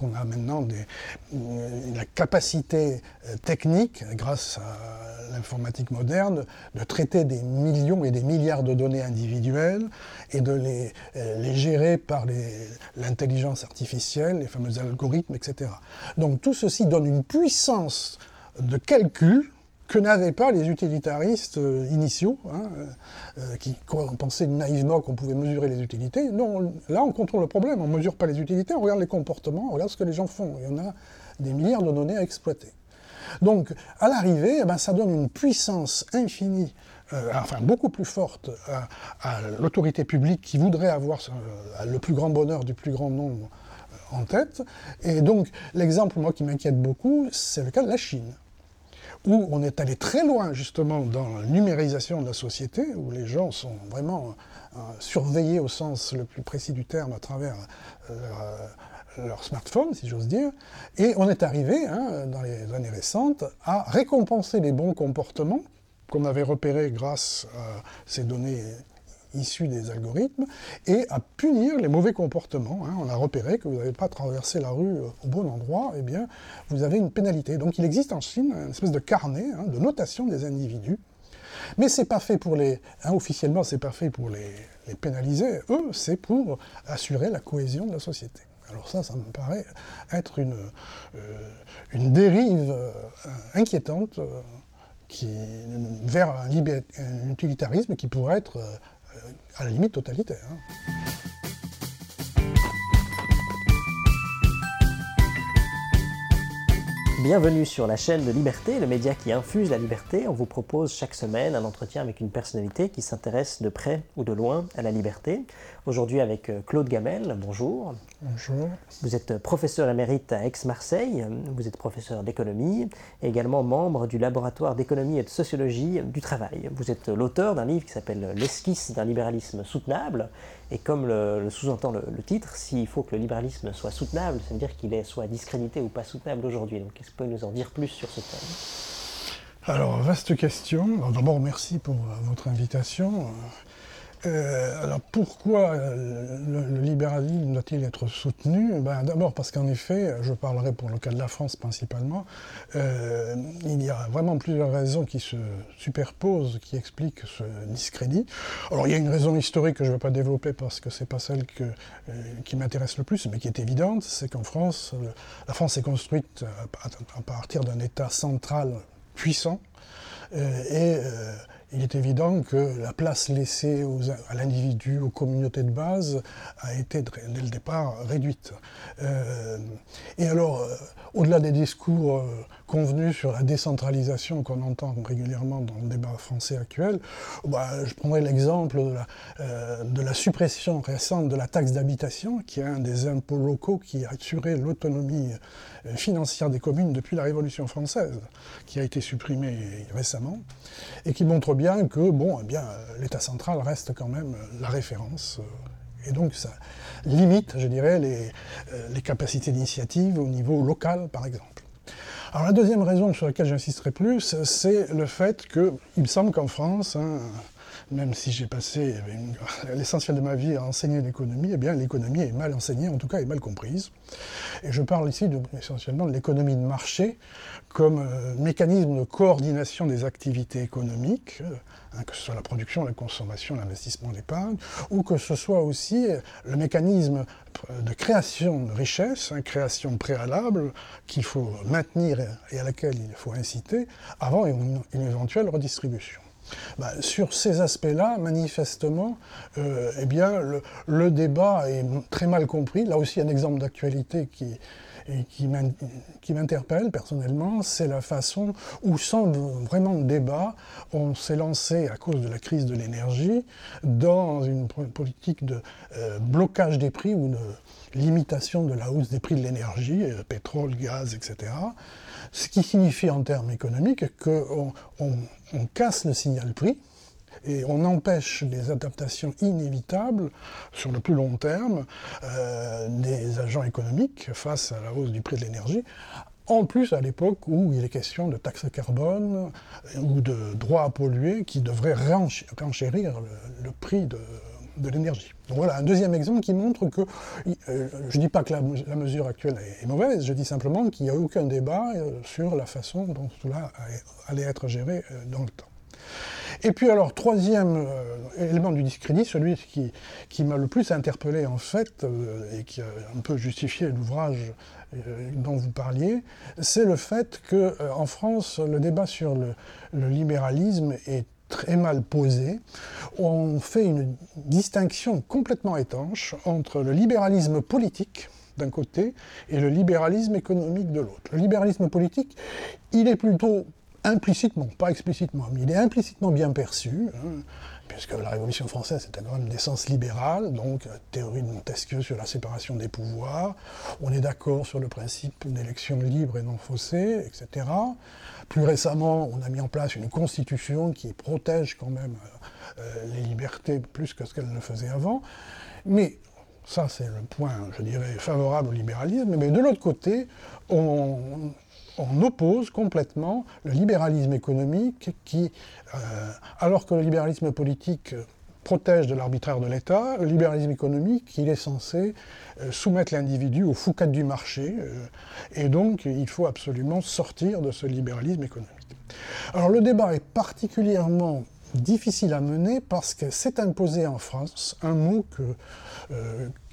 On a maintenant euh, la capacité euh, technique, grâce à l'informatique moderne, de traiter des millions et des milliards de données individuelles et de les, euh, les gérer par l'intelligence artificielle, les fameux algorithmes, etc. Donc tout ceci donne une puissance de calcul que n'avaient pas les utilitaristes euh, initiaux, hein, euh, qui pensaient naïvement qu'on pouvait mesurer les utilités. Non, là on contrôle le problème, on ne mesure pas les utilités, on regarde les comportements, on regarde ce que les gens font. Il y en a des milliards de données à exploiter. Donc, à l'arrivée, eh ben, ça donne une puissance infinie, euh, enfin beaucoup plus forte à, l'autorité publique qui voudrait avoir le plus grand bonheur du plus grand nombre en tête. Et donc, l'exemple, moi, qui m'inquiète beaucoup, c'est le cas de la Chine où on est allé très loin justement dans la numérisation de la société, où les gens sont vraiment euh, surveillés au sens le plus précis du terme à travers euh, leur, smartphone, si j'ose dire, et on est arrivé, hein, dans les années récentes, à récompenser les bons comportements qu'on avait repérés grâce à ces données issus des algorithmes, et à punir les mauvais comportements. Hein. On a repéré que vous n'avez pas traversé la rue euh, au bon endroit, eh bien, vous avez une pénalité. Donc il existe en Chine une espèce de carnet hein, de notation des individus. Mais c'est pas fait pour les, hein, officiellement, c'est pas fait pour les, pénaliser. Eux, c'est pour assurer la cohésion de la société. Alors ça, ça me paraît être une, euh, une dérive euh, inquiétante qui, vers un, un, utilitarisme qui pourrait être à la limite totalitaire. Hein. Bienvenue sur la chaîne de Liberté, le média qui infuse la liberté. On vous propose chaque semaine un entretien avec une personnalité qui s'intéresse de près ou de loin à la liberté. Aujourd'hui avec euh, Claude Gamel, bonjour. Bonjour. Vous êtes professeur émérite à Aix-Marseille, vous êtes professeur d'économie et également membre du laboratoire d'économie et de sociologie du travail. Vous êtes l'auteur d'un livre qui s'appelle L'esquisse d'un libéralisme soutenable et comme le, sous-entend le, titre, s'il faut que le libéralisme soit soutenable, ça veut dire qu'il est soit discrédité ou pas soutenable aujourd'hui. Donc, est-ce que vous pouvez nous en dire plus sur ce thème? Alors, vaste question. D'abord, merci pour votre invitation. Euh, alors pourquoi euh, le, libéralisme doit-il être soutenu? Ben, D'abord parce qu'en effet, je parlerai pour le cas de la France principalement, euh, il y a vraiment plusieurs raisons qui se superposent, qui expliquent ce discrédit. Alors il y a une raison historique que je ne vais pas développer parce que c'est pas celle qui m'intéresse le plus, mais qui est évidente, c'est qu'en France, la France est construite à, partir d'un État central puissant et il est évident que la place laissée à l'individu, aux communautés de base, a été dès le départ réduite. Euh, et alors, euh, au-delà des discours euh, convenus sur la décentralisation qu'on entend régulièrement dans le débat français actuel, bah, je prendrai l'exemple de, la suppression récente de la taxe d'habitation, qui est un des impôts locaux qui a assuré l'autonomie financière des communes depuis la Révolution française, qui a été supprimée récemment, et qui montre bien que bon, eh bien, l'État central reste quand même la référence. Euh, et donc ça limite, je dirais, les, euh, les capacités d'initiative au niveau local, par exemple. Alors la deuxième raison sur laquelle j'insisterai plus, c'est le fait qu'il me semble qu'en France, hein, même si j'ai passé l'essentiel de ma vie à enseigner l'économie, eh l'économie est mal enseignée, en tout cas est mal comprise. Et je parle ici essentiellement de l'économie de marché comme euh, mécanisme de coordination des activités économiques, euh, hein, que ce soit la production, la consommation, l'investissement, l'épargne, ou que ce soit aussi euh, le mécanisme de création de richesse, hein, création préalable qu'il faut maintenir et à laquelle il faut inciter avant une éventuelle redistribution. Bah, sur ces aspects-là, manifestement, euh, eh bien, le, débat est très mal compris. Là aussi, un exemple d'actualité qui, qui m'interpelle personnellement, c'est la façon où, sans vraiment de débat, on s'est lancé, à cause de la crise de l'énergie, dans une politique de euh, blocage des prix ou de limitation de la hausse des prix de l'énergie, euh, pétrole, gaz, etc. Ce qui signifie en termes économiques qu'on on, casse le signal prix et on empêche des adaptations inévitables sur le plus long terme euh, des agents économiques face à la hausse du prix de l'énergie. En plus, à l'époque où il est question de taxes carbone ou de droits à polluer qui devraient renchérir le, prix de, de l'énergie. Donc voilà, un deuxième exemple qui montre que, euh, je ne dis pas que la, mesure actuelle est, mauvaise, je dis simplement qu'il n'y a aucun débat euh, sur la façon dont cela allait être géré euh, dans le temps. Et puis alors, troisième élément du discrédit, celui qui, m'a le plus interpellé en fait, et qui a un peu justifié l'ouvrage dont vous parliez, c'est le fait qu'en France, le débat sur le libéralisme est très mal posé. On fait une distinction complètement étanche entre le libéralisme politique d'un côté et le libéralisme économique de l'autre. Le libéralisme politique, il est plutôt implicitement, pas explicitement, mais il est implicitement bien perçu. Hein puisque la Révolution française c'était quand même d'essence libérale, donc théorie de Montesquieu sur la séparation des pouvoirs, on est d'accord sur le principe d'élection libre et non faussée, etc. Plus récemment, on a mis en place une constitution qui protège quand même euh, euh, les libertés plus que ce qu'elle ne faisait avant. Mais ça, c'est le point, je dirais, favorable au libéralisme. Mais de l'autre côté, on, on oppose complètement le libéralisme économique qui, euh, alors que le libéralisme politique protège de l'arbitraire de l'État, le libéralisme économique, il est censé euh, soumettre l'individu au foucat du marché, euh, et donc il faut absolument sortir de ce libéralisme économique. Alors le débat est particulièrement difficile à mener parce que s'est imposé en France un mot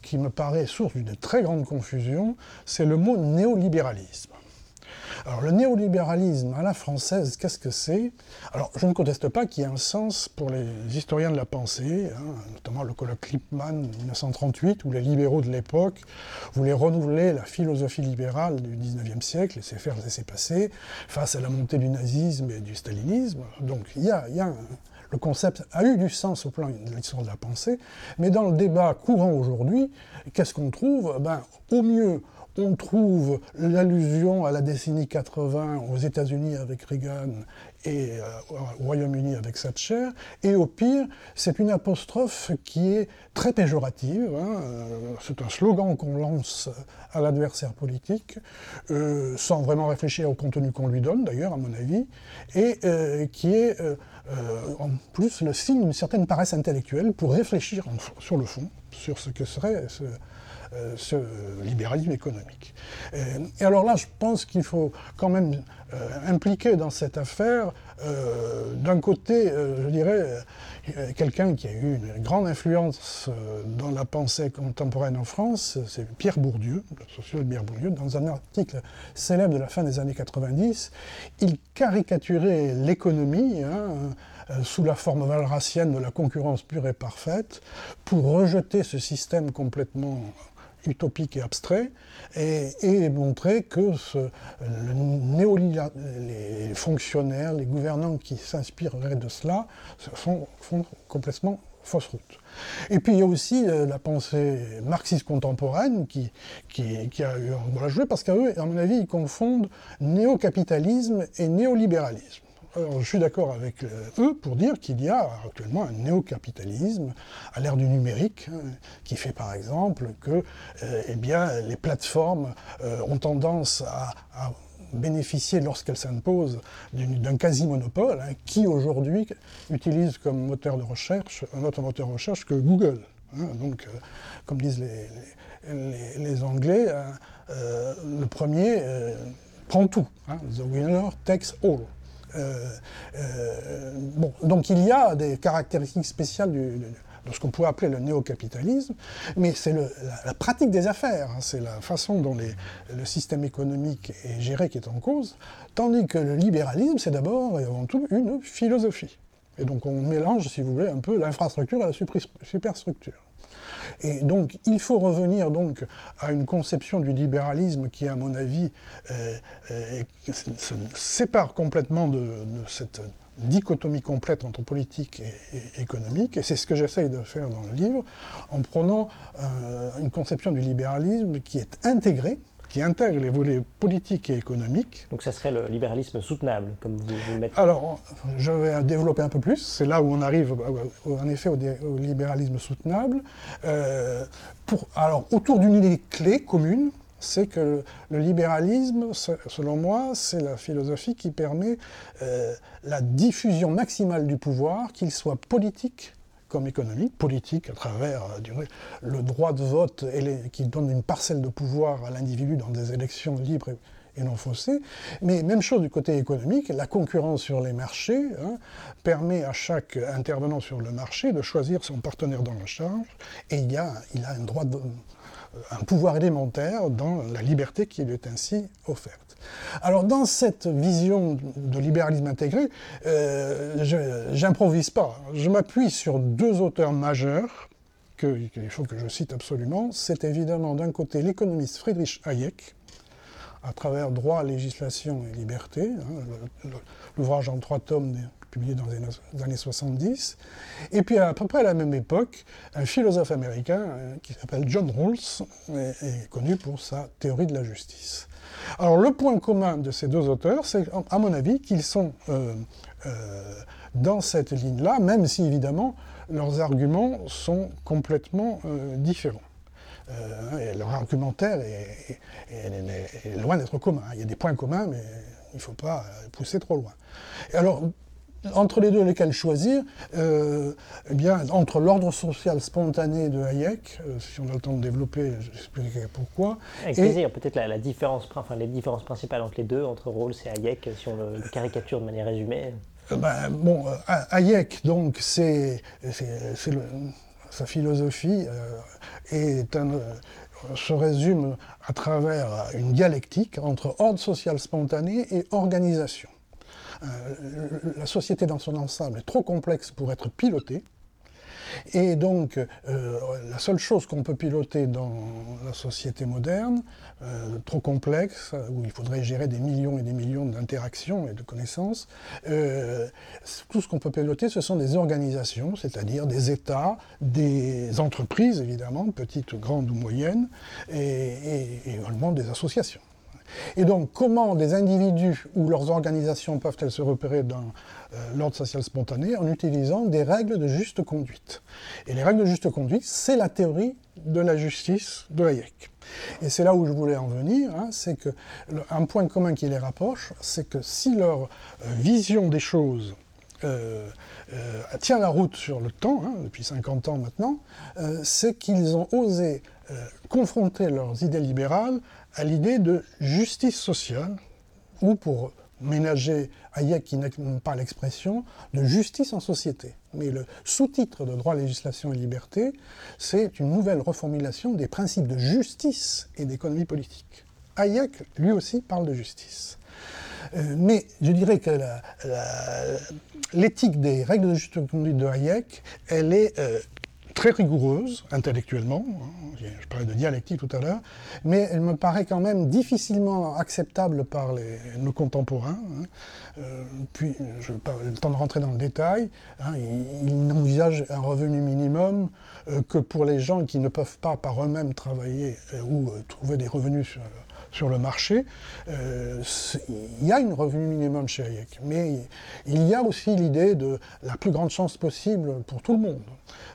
qui me paraît source d'une très grande confusion, c'est le mot néolibéralisme. Alors le néolibéralisme à la française, qu'est-ce que c'est? Alors je ne conteste pas qu'il y ait un sens pour les historiens de la pensée, hein, notamment le colloque Lippmann 1938, où les libéraux de l'époque voulaient renouveler la philosophie libérale du 19e siècle, laisser faire, laisser passer, face à la montée du nazisme et du stalinisme. Donc il y a, le concept a eu du sens au plan de l'histoire de la pensée, mais dans le débat courant aujourd'hui, qu'est-ce qu'on trouve? Ben, Au mieux, on trouve l'allusion à la décennie 80 aux États-Unis avec Reagan et euh, au Royaume-Uni avec Thatcher, et au pire, c'est une apostrophe qui est très péjorative, hein, euh, c'est un slogan qu'on lance à l'adversaire politique, euh, sans vraiment réfléchir au contenu qu'on lui donne d'ailleurs, à mon avis, et qui est en plus le signe d'une certaine paresse intellectuelle pour réfléchir sur le fond, sur ce que serait ce ce libéralisme économique. Et, alors là, je pense qu'il faut quand même euh, impliquer dans cette affaire, euh, d'un côté, je dirais, quelqu'un qui a eu une grande influence dans la pensée contemporaine en France, c'est Pierre Bourdieu, le sociologue Pierre Bourdieu, dans un article célèbre de la fin des années 90, il caricaturait l'économie. Hein, sous la forme valracienne de la concurrence pure et parfaite, pour rejeter ce système complètement utopique et abstrait, et, montrer que ce, les fonctionnaires, les gouvernants qui s'inspireraient de cela font, complètement fausse route. Et puis il y a aussi euh, la pensée marxiste contemporaine qui, a eu un rôle à jouer parce qu'à eux, à mon avis, ils confondent néo-capitalisme et néolibéralisme. Je suis d'accord avec euh, eux pour dire qu'il y a actuellement un néo-capitalisme à l'ère du numérique, hein, qui fait par exemple que euh, eh bien, les plateformes euh, ont tendance à, bénéficier, lorsqu'elles s'imposent, d'un quasi-monopole, hein, qui aujourd'hui utilise comme moteur de recherche un autre moteur de recherche que Google. Hein. donc, comme disent les, Anglais, le premier prend tout. The winner takes all. Euh, euh, donc il y a des caractéristiques spéciales de ce qu'on pourrait appeler le néo-capitalisme, mais c'est la, pratique des affaires, hein, c'est la façon dont le système économique est géré qui est en cause, tandis que le libéralisme, c'est d'abord et avant tout une philosophie. Et donc on mélange, si vous voulez, un peu l'infrastructure et la superstructure. Et donc, il faut revenir à une conception du libéralisme qui, à mon avis, euh, euh, se sépare complètement de, cette dichotomie complète entre politique et, économique, et c'est ce que j'essaye de faire dans le livre, en prenant euh, une conception du libéralisme qui est intégrée, qui intègre les volets politiques et économiques. Donc ça serait le libéralisme soutenable, comme vous, le mettez Alors, je vais développer un peu plus. C'est là où on arrive, en effet, au, libéralisme soutenable. Euh, pour, alors, autour d'une idée clé commune, c'est que le libéralisme, selon moi, c'est la philosophie qui permet euh, la diffusion maximale du pouvoir, qu'il soit politique comme économique, politique, à travers euh, le droit de vote et qui donne une parcelle de pouvoir à l'individu dans des élections libres et, non faussées. Mais même chose du côté économique, la concurrence sur les marchés hein, permet à chaque intervenant sur le marché de choisir son partenaire dans la charge et il, a, un droit de, un pouvoir élémentaire dans la liberté qui lui est ainsi offerte. Alors dans cette vision de libéralisme intégré, euh, j'improvise pas. Je m'appuie sur deux auteurs majeurs qu'il faut que je cite absolument. C'est évidemment d'un côté l'économiste Friedrich Hayek, à travers Droit, législation et liberté, hein, l'ouvrage en trois tomes publié dans les années 70. Et puis à peu près à la même époque, un philosophe américain euh, qui s'appelle John Rawls est, connu pour sa théorie de la justice. Alors le point commun de ces deux auteurs, c'est à mon avis qu'ils sont euh, euh, dans cette ligne-là, même si évidemment leurs arguments sont complètement différents. leur argumentaire est, loin d'être commun. Il y a des points communs, mais il ne faut pas pousser trop loin. Entre les deux, lesquels choisir euh, eh bien, entre l'ordre social spontané de Hayek, euh, si on a le temps de développer, j'expliquerai pourquoi. Avec plaisir, peut-être la, différence, enfin, les différences principales entre les deux, entre Rawls et Hayek, si on le, caricature de manière résumée. Euh, ben, bon, Hayek, donc, c'est sa philosophie est un, se résume à travers une dialectique entre ordre social spontané et organisation. Euh, la société dans son ensemble est trop complexe pour être pilotée. Et donc, euh, la seule chose qu'on peut piloter dans la société moderne, euh, trop complexe, où il faudrait gérer des millions et des millions d'interactions et de connaissances, tout ce qu'on peut piloter, ce sont des organisations, c'est-à-dire des États, des entreprises, évidemment, petites, grandes ou moyennes, et également des associations. Et donc, comment des individus ou leurs organisations peuvent-elles se repérer dans euh, l'ordre social spontané en utilisant des règles de juste conduite? Et les règles de juste conduite, c'est la théorie de la justice de Hayek. Et c'est là où je voulais en venir, hein, c'est que un point commun qui les rapproche, c'est que si leur euh, vision des choses euh, tient la route sur le temps, hein, depuis 50 ans maintenant, c'est qu'ils ont osé confronter leurs idées libérales à l'idée de justice sociale, ou pour ménager Hayek qui n'aime pas l'expression, de justice en société. Mais le sous-titre de droit, législation et liberté, c'est une nouvelle reformulation des principes de justice et d'économie politique. Hayek, lui aussi, parle de justice. Euh, mais je dirais que l'éthique des règles de justice conduite de Hayek, elle est euh, très rigoureuse intellectuellement, hein, je parlais de dialectique tout à l'heure, mais elle me paraît quand même difficilement acceptable par nos contemporains. Hein. Euh, puis, je pas le temps de rentrer dans le détail, hein, ils, n'envisagent un revenu minimum euh, que pour les gens qui ne peuvent pas par eux-mêmes travailler euh, ou trouver des revenus sur, sur le marché, il y a une revenu minimum chez Hayek, mais il y a aussi l'idée de la plus grande chance possible pour tout le monde.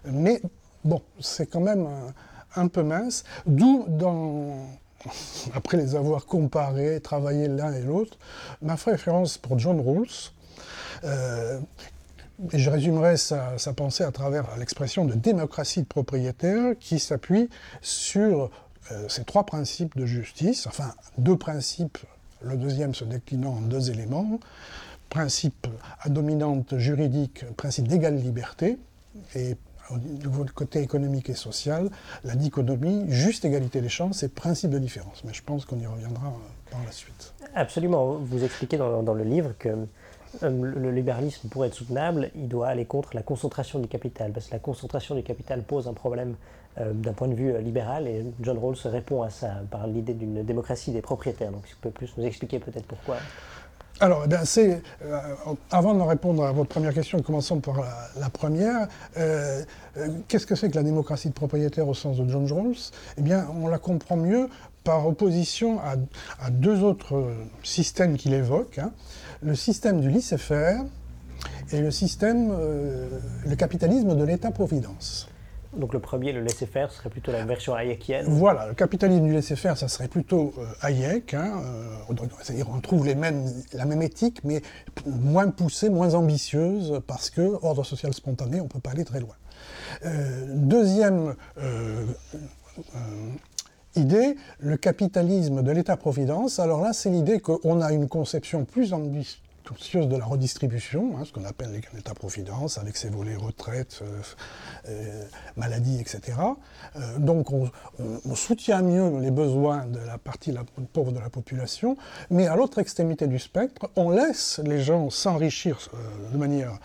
Mais bon, c'est quand même un, peu mince, d'où après les avoir comparés, travaillés l'un et l'autre, ma préférence pour John Rawls. Euh, et je résumerai sa, pensée à travers l'expression de démocratie de propriétaire qui s'appuie sur euh, ces trois principes de justice, enfin deux principes, le deuxième se déclinant en deux éléments, principe à dominante juridique, principe d'égale liberté, et du côté économique et social, la dichotomie, juste égalité des chances et principe de différence. Mais je pense qu'on y reviendra euh, par la suite. Absolument. Vous expliquez dans, le livre que euh, le libéralisme, pour être soutenable, il doit aller contre la concentration du capital, parce que la concentration du capital pose un problème d'un point de vue libéral, et John Rawls répond à ça par l'idée d'une démocratie des propriétaires. Donc, si vous pouvez plus nous expliquer peut-être pourquoi. Alors, eh c'est, euh, avant de répondre à votre première question, commençons par la, première. Euh, euh, qu'est-ce que c'est que la démocratie de propriétaire au sens de John Rawls? Eh bien, on la comprend mieux par opposition à, deux autres systèmes qu'il évoque. Hein. Le système du laisser-faire et le système, le capitalisme de l'État-providence. Donc le premier, le laisser-faire, serait plutôt la version hayekienne Voilà, le capitalisme du laisser-faire, ça serait plutôt euh, Hayek. Hein, euh, on trouve la même éthique, mais moins poussée, moins ambitieuse, parce que ordre social spontané, on peut pas aller très loin. deuxième idée, le capitalisme de l'État-providence. Alors là, c'est l'idée qu'on a une conception plus ambitieuse de la redistribution, hein, ce qu'on appelle l'État-providence, avec ses volets retraite, euh, euh, maladie, etc. Euh, donc on, soutient mieux les besoins de la partie la pauvre de la population, mais à l'autre extrémité du spectre, on laisse les gens s'enrichir de manière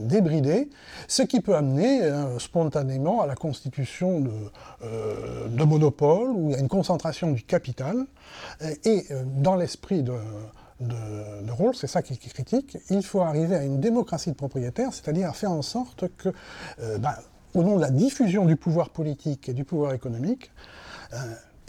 débridée, ce qui peut amener spontanément à la constitution de, de monopoles, y a une concentration du capital, et dans l'esprit de de, rôle, c'est ça qu'il critique, il faut arriver à une démocratie de propriétaires, c'est-à-dire à faire en sorte que, euh, ben, au nom de la diffusion du pouvoir politique et du pouvoir économique, euh,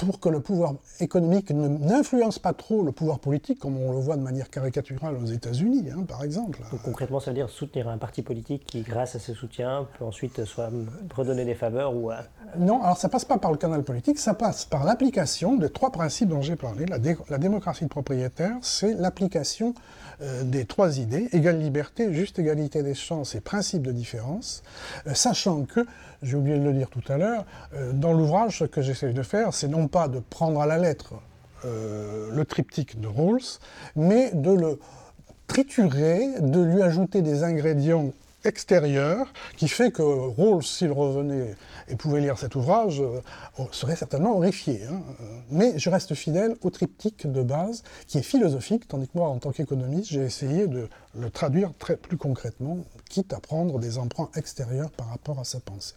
pour que le pouvoir économique n'influence pas trop le pouvoir politique, comme on le voit de manière caricaturale aux États-Unis, hein, par exemple. Donc concrètement, ça veut dire soutenir un parti politique qui, grâce à ses soutiens, peut ensuite soit redonner des faveurs ou... Non, alors ça passe pas par le canal politique, ça passe par l'application de trois principes dont j'ai parlé. La, la, démocratie de propriétaire, c'est l'application euh, des trois idées, égale liberté, juste égalité des chances et principe de différence, euh, sachant que, j'ai oublié de le dire tout à l'heure, euh, dans l'ouvrage, ce que j'essaie de faire, c'est non pas de prendre à la lettre le triptyque de Rawls, mais de le triturer, de lui ajouter des ingrédients extérieur qui fait que Rawls, s'il revenait et pouvait lire cet ouvrage, euh, serait certainement horrifié. Hein. Mais je reste fidèle au triptyque de base qui est philosophique, tandis que moi, en tant qu'économiste, j'ai essayé de le traduire très plus concrètement, quitte à prendre des emprunts extérieurs par rapport à sa pensée.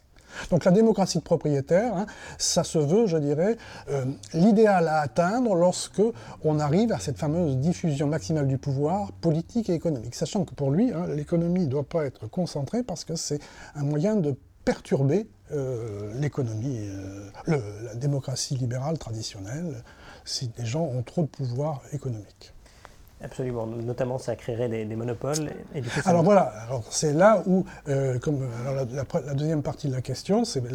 Donc la démocratie de propriétaire, hein, ça se veut, je dirais, euh, l'idéal à atteindre lorsque on arrive à cette fameuse diffusion maximale du pouvoir politique et économique. Sachant que pour lui, hein, l'économie ne doit pas être concentrée parce que c'est un moyen de perturber euh, l'économie, euh, la démocratie libérale traditionnelle, si des gens ont trop de pouvoir économique. Absolument, notamment ça créerait des, monopoles. Et alors voilà, alors c'est là où, euh, comme la, deuxième partie de la question, c'était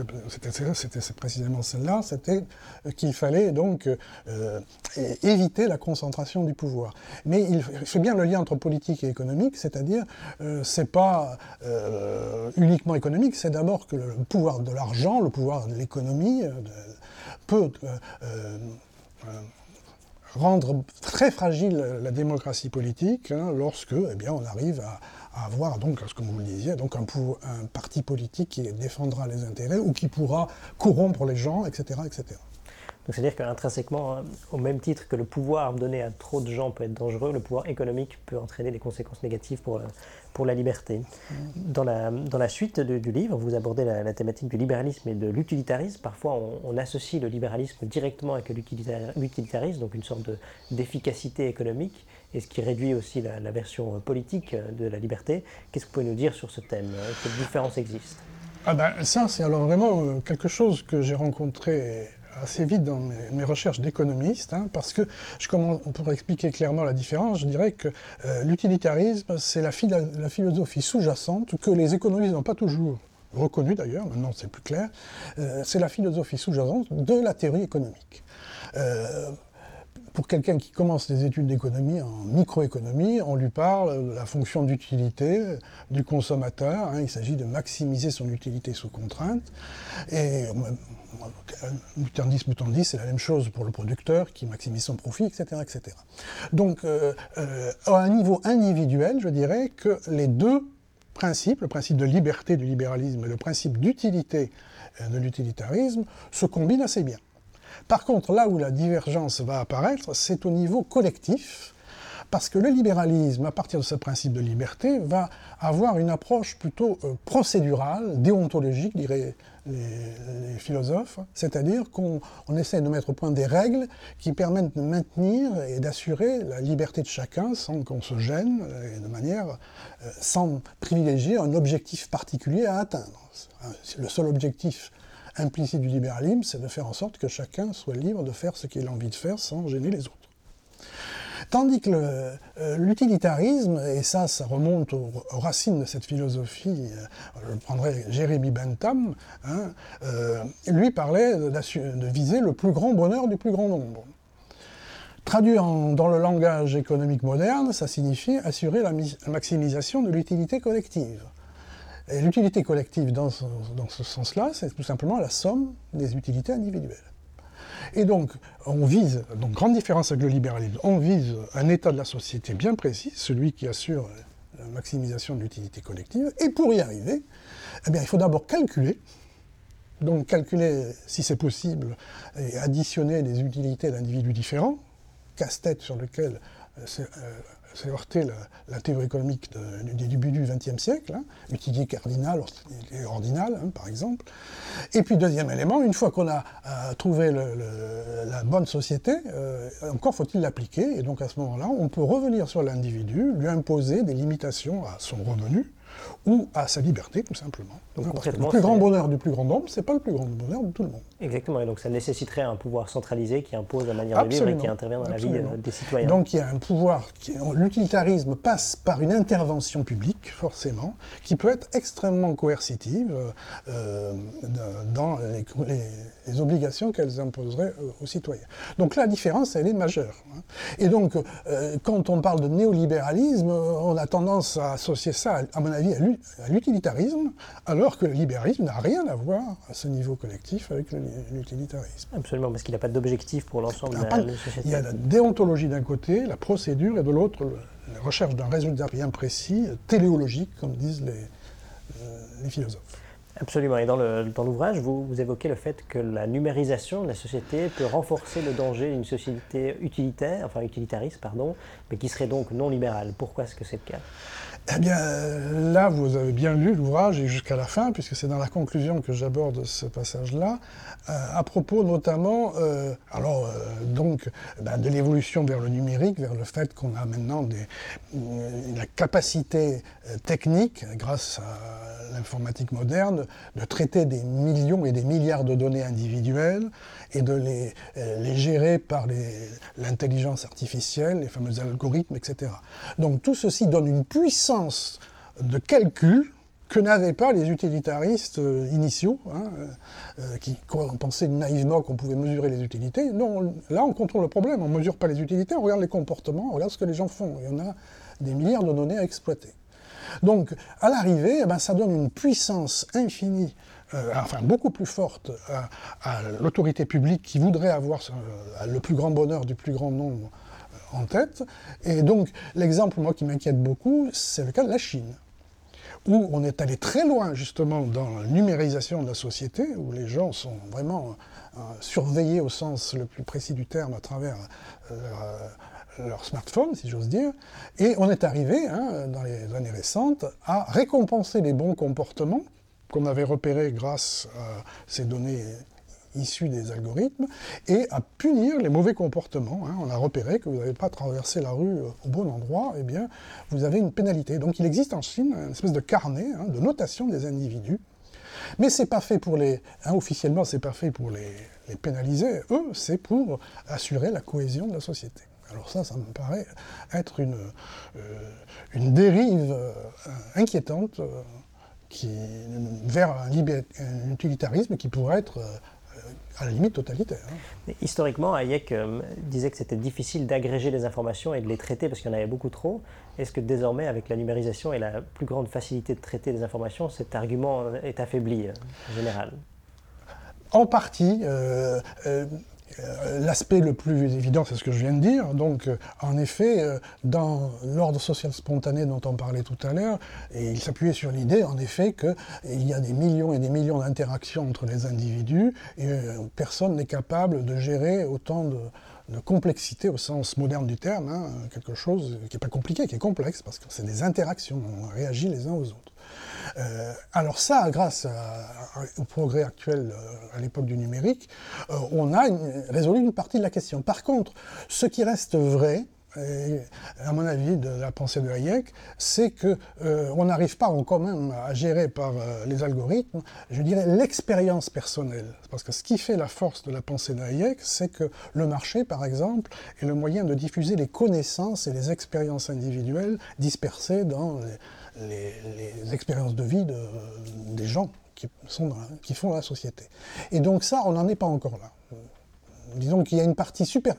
précisément celle-là, c'était qu'il fallait donc euh, éviter la concentration du pouvoir. Mais il fait bien le lien entre politique et économique, c'est-à-dire euh, c'est pas uniquement économique, c'est d'abord que le pouvoir de l'argent, le pouvoir de l'économie peut rendre très fragile la démocratie politique hein, lorsque eh bien, on arrive à, avoir, donc, comme vous le disiez, donc un, un, parti politique qui défendra les intérêts ou qui pourra corrompre les gens, etc. etc. Donc c'est-à-dire qu'intrinsèquement, hein, au même titre que le pouvoir donné à trop de gens peut être dangereux, le pouvoir économique peut entraîner des conséquences négatives pour, pour la liberté. Dans la, dans la suite du livre, vous abordez la, thématique du libéralisme et de l'utilitarisme. Parfois, on, associe le libéralisme directement avec l'utilitarisme, donc une sorte d'efficacité économique, et ce qui réduit aussi la, la, version politique de la liberté. Qu'est-ce que vous pouvez nous dire sur ce thème Quelle différence existe? Ah ben, Ça, c'est alors vraiment euh, quelque chose que j'ai rencontré assez vite dans mes, recherches d'économiste, hein, parce que pour expliquer clairement la différence, je dirais que euh, l'utilitarisme, c'est la, la, philosophie sous-jacente que les économistes n'ont pas toujours reconnue d'ailleurs, maintenant c'est plus clair, euh, c'est la philosophie sous-jacente de la théorie économique. Euh, pour quelqu'un qui commence des études d'économie en microéconomie, on lui parle de la fonction d'utilité du consommateur. Hein, il s'agit de maximiser son utilité sous contrainte. Et mutandis mutandis, c'est la même chose pour le producteur qui maximise son profit, etc. etc. Donc, euh, euh, à un niveau individuel, je dirais que les deux principes, le principe de liberté du libéralisme et le principe d'utilité euh, de l'utilitarisme, se combinent assez bien. Par contre, là où la divergence va apparaître, c'est au niveau collectif, parce que le libéralisme, à partir de ce principe de liberté, va avoir une approche plutôt procédurale, déontologique, diraient les, philosophes, c'est-à-dire qu'on essaie de mettre au point des règles qui permettent de maintenir et d'assurer la liberté de chacun sans qu'on se gêne et de manière euh, sans privilégier un objectif particulier à atteindre. Le seul objectif implicite du libéralisme, c'est de faire en sorte que chacun soit libre de faire ce qu'il a envie de faire sans gêner les autres. Tandis que euh, l'utilitarisme, et ça, ça remonte aux, racines de cette philosophie, euh, je prendrai Jérémy Bentham, hein, euh, lui parlait de, viser le plus grand bonheur du plus grand nombre. Traduit dans le langage économique moderne, ça signifie assurer la, maximisation de l'utilité collective. Et l'utilité collective dans ce, dans ce sens-là, c'est tout simplement la somme des utilités individuelles. Et donc, on vise, donc grande différence avec le libéralisme, on vise un état de la société bien précis, celui qui assure la maximisation de l'utilité collective, et pour y arriver, eh bien, il faut d'abord calculer, donc calculer, si c'est possible, et additionner les utilités d'individus différents, casse-tête sur lequel euh, c'est heurté la, théorie économique de, du début du XXe siècle, hein, utilité cardinale et ordinale, hein, par exemple. Et puis, deuxième élément, une fois qu'on a trouvé la bonne société, euh, encore faut-il l'appliquer. Et donc, à ce moment-là, on peut revenir sur l'individu, lui imposer des limitations à son revenu, ou à sa liberté, tout simplement. Donc, parce que le plus grand bonheur du plus grand nombre, c'est pas le plus grand bonheur de tout le monde. Exactement, et donc ça nécessiterait un pouvoir centralisé qui impose la manière Absolument. de vivre et qui intervient dans Absolument. la vie des citoyens. Donc il y a un pouvoir, l'utilitarisme passe par une intervention publique, forcément, qui peut être extrêmement coercitive euh, dans les, les, les obligations qu'elles imposeraient aux citoyens. Donc la différence, elle est majeure. Et donc, euh, quand on parle de néolibéralisme, on a tendance à associer ça, à mon avis, à l'utilitarisme, alors que le libéralisme n'a rien à voir à ce niveau collectif avec l'utilitarisme. Absolument, parce qu'il n'a pas d'objectif pour l'ensemble de la, société. Il y a la déontologie d'un côté, la procédure, et de l'autre, la recherche d'un résultat bien précis, téléologique, comme disent les, euh, les philosophes. Absolument. Et dans l'ouvrage, dans vous, vous, évoquez le fait que la numérisation de la société peut renforcer le danger d'une société utilitaire, enfin utilitariste, pardon, mais qui serait donc non libérale. Pourquoi est-ce que c'est le cas? Eh bien, là, vous avez bien lu l'ouvrage et jusqu'à la fin, puisque c'est dans la conclusion que j'aborde ce passage-là, euh, à propos notamment, euh, alors, euh, donc, ben, de l'évolution vers le numérique, vers le fait qu'on a maintenant la capacité technique, grâce à l'informatique moderne, de traiter des millions et des milliards de données individuelles et de les, les gérer par l'intelligence artificielle, les fameux algorithmes, etc. Donc, tout ceci donne une puissance de calcul que n'avaient pas les utilitaristes euh, initiaux, hein, euh, qui pensaient naïvement qu'on pouvait mesurer les utilités. Non, là on contrôle le problème, on ne mesure pas les utilités, on regarde les comportements, on regarde ce que les gens font. Il y en a des milliards de données à exploiter. Donc, à l'arrivée, eh ben, ça donne une puissance infinie, euh, enfin beaucoup plus forte à, l'autorité publique qui voudrait avoir euh, le plus grand bonheur du plus grand nombre en tête. Et donc, l'exemple, moi, qui m'inquiète beaucoup, c'est le cas de la Chine, où on est allé très loin, justement, dans la numérisation de la société, où les gens sont vraiment euh, surveillés au sens le plus précis du terme à travers leur smartphone, si j'ose dire. Et on est arrivé, hein, dans les années récentes, à récompenser les bons comportements qu'on avait repérés grâce à ces données issus des algorithmes, et à punir les mauvais comportements. Hein. On a repéré que vous n'avez pas traversé la rue euh, au bon endroit, eh bien, vous avez une pénalité. Donc il existe en Chine une espèce de carnet hein, de notation des individus. Mais c'est pas fait pour les, officiellement, c'est pas fait pour les pénaliser. Eux, c'est pour assurer la cohésion de la société. Alors ça, ça me paraît être une, euh, une dérive euh, inquiétante euh, qui, vers un, un, utilitarisme qui pourrait être à la limite totalitaire. Historiquement, Hayek euh, disait que c'était difficile d'agréger les informations et de les traiter parce qu'il y en avait beaucoup trop. Est-ce que désormais, avec la numérisation et la plus grande facilité de traiter les informations, cet argument est affaibli euh, en général? En partie. Euh L'aspect le plus évident, c'est ce que je viens de dire. Donc, euh, en effet, euh, dans l'ordre social spontané dont on parlait tout à l'heure, il s'appuyait sur l'idée, en effet, qu'il y a des millions et des millions d'interactions entre les individus, et euh, personne n'est capable de gérer autant de, de complexité au sens moderne du terme, hein, quelque chose qui n'est pas compliqué, qui est complexe, parce que c'est des interactions, on réagit les uns aux autres. Euh, alors ça, grâce au progrès actuel euh, à l'époque du numérique, euh, on a résolu une partie de la question. Par contre, ce qui reste vrai, à mon avis, de la pensée de Hayek, c'est que on n'arrive pas quand même à gérer par les algorithmes, je dirais, l'expérience personnelle. Parce que ce qui fait la force de la pensée de Hayek, c'est que le marché, par exemple, est le moyen de diffuser les connaissances et les expériences individuelles dispersées dans les, les, expériences de vie de, des gens qui, sont font la société. Et donc ça, on n'en est pas encore là Disons qu'il y a une partie super,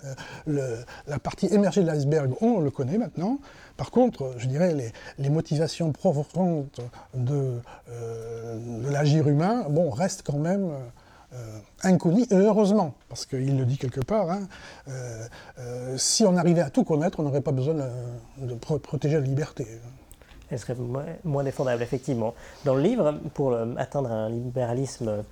la partie émergée de l'iceberg, on le connaît maintenant. Par contre, je dirais les, motivations profondes de, de l'agir humain, bon, restent quand même euh, inconnu, et heureusement, parce qu'il le dit quelque part, hein, euh, euh, si on arrivait à tout connaître, on n'aurait pas besoin de, protéger la liberté. Elle serait moins, défendable, effectivement. Dans le livre, pour atteindre un libéralisme,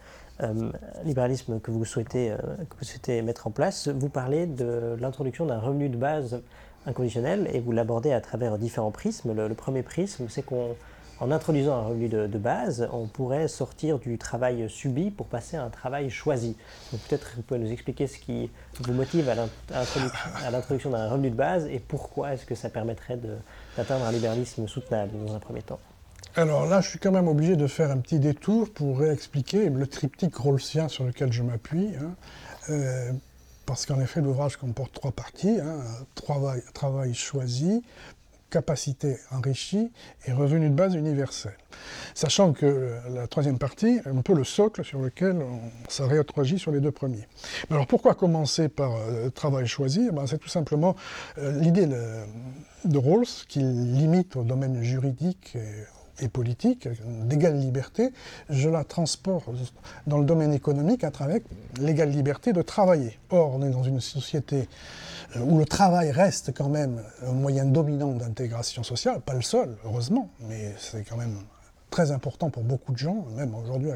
libéralisme que, vous souhaitez, que vous souhaitez mettre en place, vous parlez de l'introduction d'un revenu de base inconditionnel et vous l'abordez à travers différents prismes. le premier prisme, c'est qu'on en introduisant un revenu de, base, on pourrait sortir du travail subi pour passer à un travail choisi. Peut-être vous pouvez nous expliquer ce qui vous motive à l'introduction d'un revenu de base et pourquoi est-ce que ça permettrait d'atteindre un libéralisme soutenable dans un premier temps. Alors là, je suis quand même obligé de faire un petit détour pour réexpliquer le triptyque rawlsien sur lequel je m'appuie. Hein. Euh, parce qu'en effet, l'ouvrage comporte trois parties. Hein. travail, travail choisi, capacité enrichie et revenu de base universel. Sachant que la troisième partie est un peu le socle sur lequel on réintroduit sur les deux premiers. alors pourquoi commencer par euh, travail choisi? Eh ben, C'est tout simplement euh, l'idée de Rawls qui limite au domaine juridique et politique, d'égale liberté, je la transporte dans le domaine économique à travers l'égale liberté de travailler. Or, on est dans une société euh, où le travail reste quand même un moyen dominant d'intégration sociale, pas le seul, heureusement, mais c'est quand même très important pour beaucoup de gens, même aujourd'hui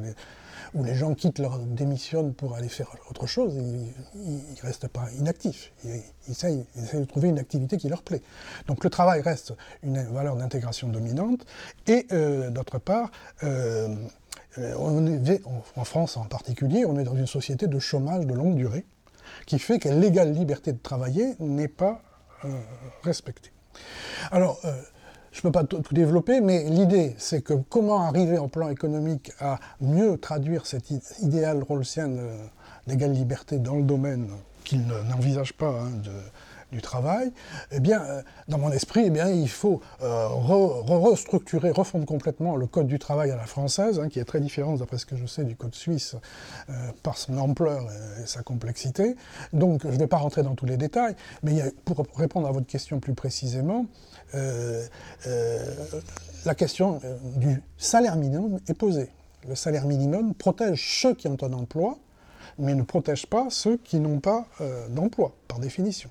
où les gens quittent leur démission pour aller faire autre chose, ils ne restent pas inactifs. Ils, essayent, de trouver une activité qui leur plaît. Donc le travail reste une valeur d'intégration dominante. Et euh, d'autre part, euh, en France en particulier, on est dans une société de chômage de longue durée qui fait que l'égale liberté de travailler n'est pas euh, respectée. Alors, euh, je ne peux pas tout développer, mais l'idée, c'est que comment arriver en plan économique à mieux traduire cet idéal rawlsien d'égale liberté dans le domaine qu'il n'envisage pas hein, de, du travail, eh bien, euh, dans mon esprit, eh bien, il faut euh, restructurer, refondre complètement le code du travail à la française, hein, qui est très différent, d'après ce que je sais, du code suisse euh, par son ampleur et, sa complexité. Donc, je ne vais pas rentrer dans tous les détails, mais pour répondre à votre question plus précisément, la question du salaire minimum est posée. Le salaire minimum protège ceux qui ont un emploi, mais ne protège pas ceux qui n'ont pas d'emploi, par définition.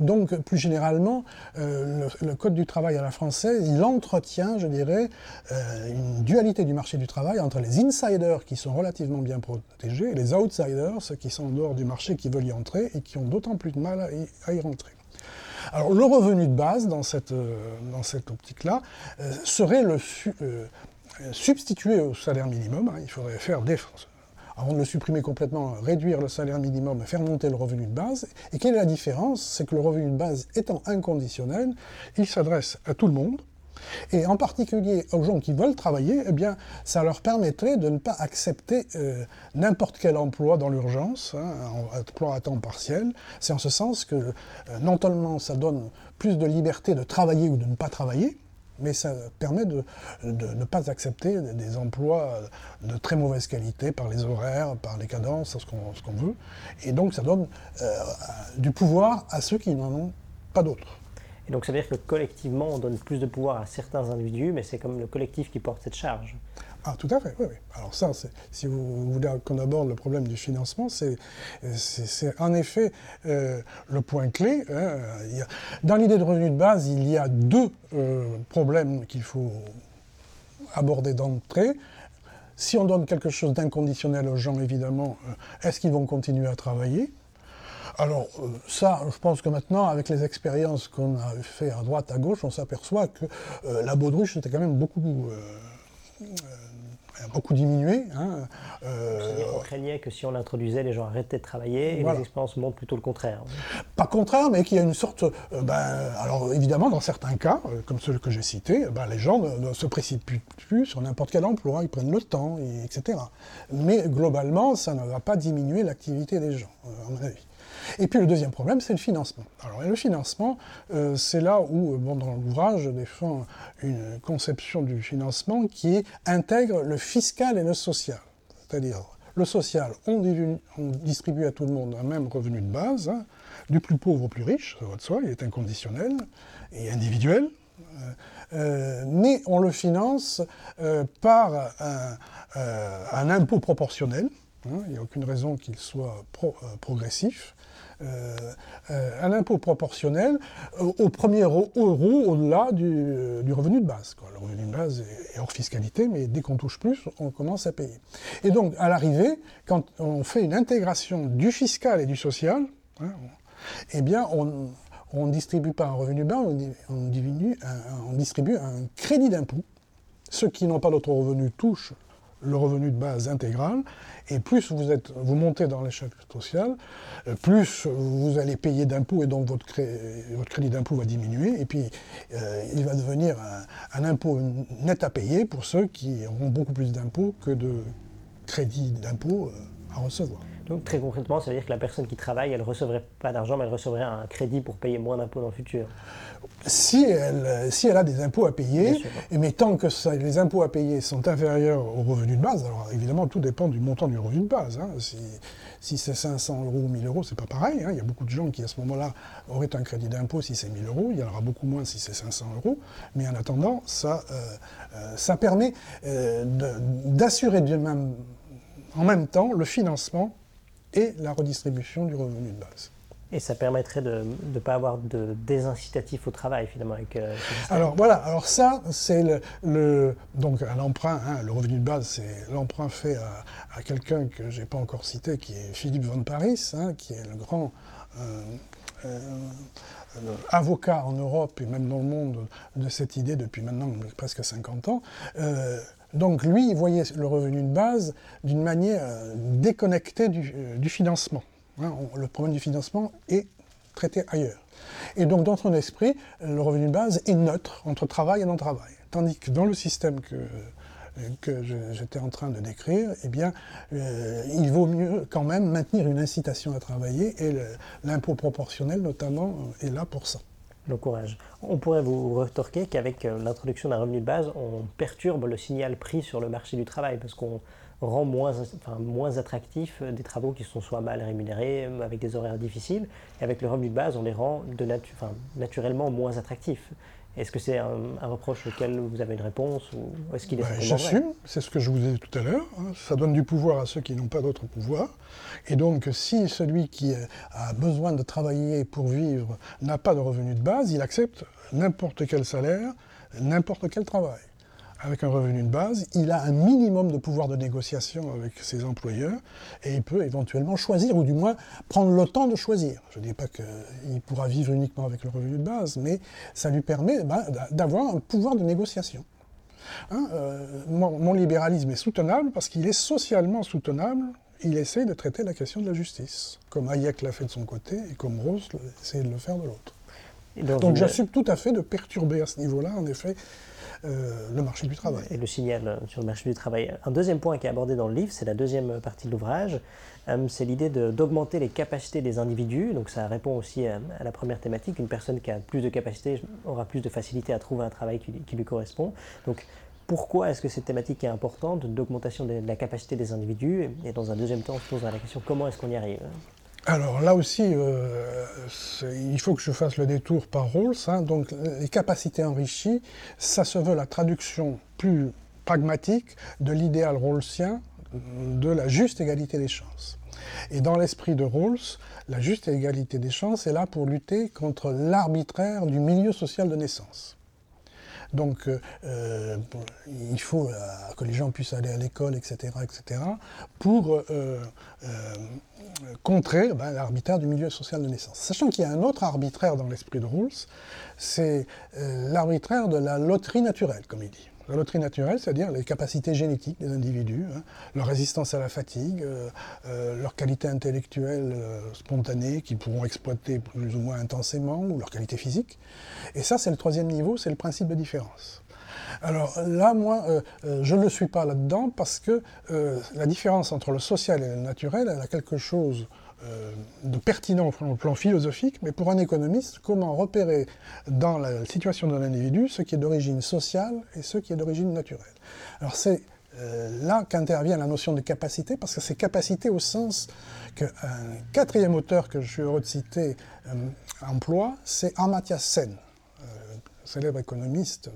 Donc, plus généralement, euh, le, Code du travail à la française, il entretient, je dirais, euh, une dualité du marché du travail entre les insiders qui sont relativement bien protégés et les outsiders, ceux qui sont en dehors du marché, qui veulent y entrer et qui ont d'autant plus de mal à y, rentrer. Alors, le revenu de base dans cette, euh, cette optique-là serait le substituer au salaire minimum. Hein. il faudrait faire des avant de le supprimer complètement, réduire le salaire minimum, faire monter le revenu de base. Et quelle est la différence? C'est que le revenu de base étant inconditionnel, il s'adresse à tout le monde, et en particulier aux gens qui veulent travailler, eh bien, ça leur permettrait de ne pas accepter euh, n'importe quel emploi dans l'urgence, hein, un emploi à temps partiel. C'est en ce sens que euh, non seulement ça donne plus de liberté de travailler ou de ne pas travailler, mais ça permet de, ne pas accepter des emplois de très mauvaise qualité par les horaires, par les cadences, ce qu'on veut. Et donc ça donne euh, du pouvoir à ceux qui n'en ont pas d'autres. Et donc ça veut dire que collectivement on donne plus de pouvoir à certains individus, mais c'est comme le collectif qui porte cette charge. Ah, tout à fait, oui. Alors ça, si vous voulez qu'on aborde le problème du financement, c'est en effet euh, le point clé. Hein. dans l'idée de revenu de base, il y a deux euh, problèmes qu'il faut aborder d'entrée. Si on donne quelque chose d'inconditionnel aux gens, évidemment, euh, est-ce qu'ils vont continuer à travailler? Alors ça, je pense que maintenant, avec les expériences qu'on a fait à droite, à gauche, on s'aperçoit que la baudruche était quand même beaucoup beaucoup diminué. Hein. Euh, on craignait que si on l'introduisait, les gens arrêtaient de travailler, et les expériences montrent plutôt le contraire. Pas contraire, mais qu'il y a une sorte... Euh, ben, alors évidemment, dans certains cas, euh, comme ceux que j'ai cités, ben, les gens ne, se précipitent plus sur n'importe quel emploi, ils prennent le temps, etc. Mais globalement, ça ne va pas diminuer l'activité des gens, à mon avis. Et puis le deuxième problème, c'est le financement. Alors le financement, euh, c'est là où, euh, bon, dans l'ouvrage, je défends une conception du financement qui intègre le fiscal et le social. C'est-à-dire le social, on, distribue à tout le monde un même revenu de base, hein, du plus pauvre au plus riche, ça va de soi, il est inconditionnel et individuel. Euh, mais on le finance par un, impôt proportionnel. Hein, il n'y a aucune raison qu'il soit progressif. Un impôt proportionnel au premier euro au-delà du, revenu de base. Le revenu de base est hors fiscalité, mais dès qu'on touche plus, on commence à payer. Et donc, à l'arrivée, quand on fait une intégration du fiscal et du social, hein, eh bien, on, ne distribue pas un revenu bas, on, on distribue un crédit d'impôt. Ceux qui n'ont pas d'autre revenu touchent le revenu de base intégral, et plus vous, montez dans l'échelle sociale, euh, plus vous allez payer d'impôts, et donc votre, crédit d'impôt va diminuer, et puis euh, il va devenir un, impôt net à payer pour ceux qui auront beaucoup plus d'impôts que de crédit d'impôt euh, à recevoir. Donc très concrètement, ça veut dire que la personne qui travaille, elle ne recevrait pas d'argent, mais elle recevrait un crédit pour payer moins d'impôts dans le futur. Si elle, si elle a des impôts à payer, mais tant que les impôts à payer sont inférieurs au revenu de base, alors évidemment tout dépend du montant du revenu de base. Hein. Si, c'est 500 euros ou 1000 euros, c'est pas pareil. Hein. Il y a beaucoup de gens qui à ce moment-là auraient un crédit d'impôt si c'est 1000 euros, il y en aura beaucoup moins si c'est 500 euros. Mais en attendant, ça, euh, euh, ça permet euh, d'assurer en même temps le financement et la redistribution du revenu de base. Et ça permettrait de ne pas avoir de désincitatif au travail finalement avec. Euh, alors voilà, alors ça c'est le, donc un emprunt, hein, le revenu de base c'est l'emprunt fait à, quelqu'un que j'ai pas encore cité qui est Philippe von Paris, hein, qui est le grand euh, euh, avocat en Europe et même dans le monde de cette idée depuis maintenant presque 50 ans. Donc lui, il voyait le revenu de base d'une manière euh, déconnectée du, euh, financement. Hein, le problème du financement est traité ailleurs. Et donc dans son esprit, le revenu de base est neutre entre travail et non-travail. Tandis que dans le système que, que j'étais en train de décrire, eh euh, il vaut mieux quand même maintenir une incitation à travailler et l'impôt proportionnel notamment est là pour ça On pourrait vous retorquer qu'avec euh, l'introduction d'un revenu de base, on perturbe le signal prix sur le marché du travail parce qu'on rend moins, attractifs des travaux qui sont soit mal rémunérés, euh, avec des horaires difficiles. Et avec le revenu de base, on les rend naturellement moins attractifs. Est-ce que c'est un, reproche auquel vous avez une réponse ou est-ce qu'il est, J'assume, c'est ce que je vous ai dit tout à l'heure. Hein. Ça donne du pouvoir à ceux qui n'ont pas d'autre pouvoir. Et donc, si celui qui a besoin de travailler pour vivre n'a pas de revenu de base, il accepte n'importe quel salaire, n'importe quel travail avec un revenu de base, il a un minimum de pouvoir de négociation avec ses employeurs et il peut éventuellement choisir, ou du moins prendre le temps de choisir. Je ne dis pas qu'il pourra vivre uniquement avec le revenu de base, mais ça lui permet ben, d'avoir un pouvoir de négociation. Hein, euh, mon, libéralisme est soutenable parce qu'il est socialement soutenable. Il essaie de traiter la question de la justice, comme Hayek l'a fait de son côté et comme Rawls essaie de le faire de l'autre. Donc j'assume tout à fait de perturber à ce niveau-là, en effet, euh, le marché du travail. Et le signal euh, sur le marché du travail. Un deuxième point qui est abordé dans le livre, c'est la deuxième partie de l'ouvrage, euh, c'est l'idée d'augmenter les capacités des individus. Donc ça répond aussi à, la première thématique. Une personne qui a plus de capacités aura plus de facilité à trouver un travail qui, lui correspond. Donc pourquoi est-ce que cette thématique est importante d'augmentation de, la capacité des individus? Et dans un deuxième temps, on se posera la question comment est-ce qu'on y arrive? Alors là aussi, euh, il faut que je fasse le détour par Rawls. Hein. donc les capacités enrichies, ça se veut la traduction plus pragmatique de l'idéal rawlsien de la juste égalité des chances. Et dans l'esprit de Rawls, la juste égalité des chances est là pour lutter contre l'arbitraire du milieu social de naissance. Donc, euh, euh, il faut que les gens puissent aller à l'école, etc., etc., pour contrer ben, l'arbitraire du milieu social de naissance. Sachant qu'il y a un autre arbitraire dans l'esprit de Rawls, c'est euh, l'arbitraire de la loterie naturelle, comme il dit. La loterie naturelle, c'est-à-dire les capacités génétiques des individus, hein, leur résistance à la fatigue, euh, euh, leur qualité intellectuelle spontanée qu'ils pourront exploiter plus ou moins intensément, ou leur qualité physique. Et ça, c'est le troisième niveau, c'est le principe de différence. Alors là, moi, euh, euh, je ne suis pas là-dedans parce que euh, la différence entre le social et le naturel, elle a quelque chose de pertinent au plan philosophique, mais pour un économiste, comment repérer dans la situation de l'individu ce qui est d'origine sociale et ce qui est d'origine naturelle. Alors c'est là qu'intervient la notion de capacité, parce que c'est capacité au sens qu'un quatrième auteur que je suis heureux de citer emploie, c'est Amartya Sen célèbre économiste,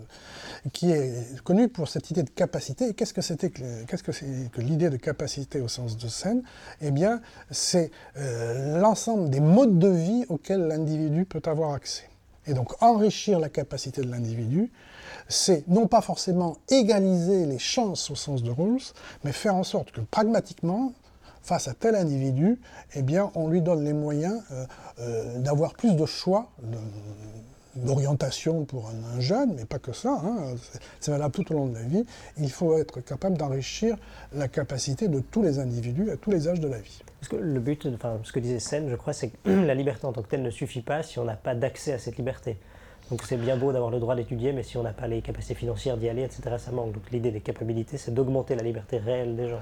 qui est connu pour cette idée de capacité. Qu'est-ce que c'était que c'est que l'idée de capacité au sens de scène? Eh bien, c'est euh, l'ensemble des modes de vie auxquels l'individu peut avoir accès. Et donc, enrichir la capacité de l'individu, c'est non pas forcément égaliser les chances au sens de Rawls, mais faire en sorte que pragmatiquement, face à tel individu, eh bien, on lui donne les moyens euh, euh, d'avoir plus de choix, d'orientation pour un, jeune, mais pas que ça, hein, c'est valable tout au long de la vie, il faut être capable d'enrichir la capacité de tous les individus à tous les âges de la vie. Parce que le but, enfin, ce que disait Sen, je crois, c'est que la liberté en tant que telle ne suffit pas si on n'a pas d'accès à cette liberté. Donc c'est bien beau d'avoir le droit d'étudier, mais si on n'a pas les capacités financières d'y aller, etc., ça manque. Donc l'idée des capacités, c'est d'augmenter la liberté réelle des gens.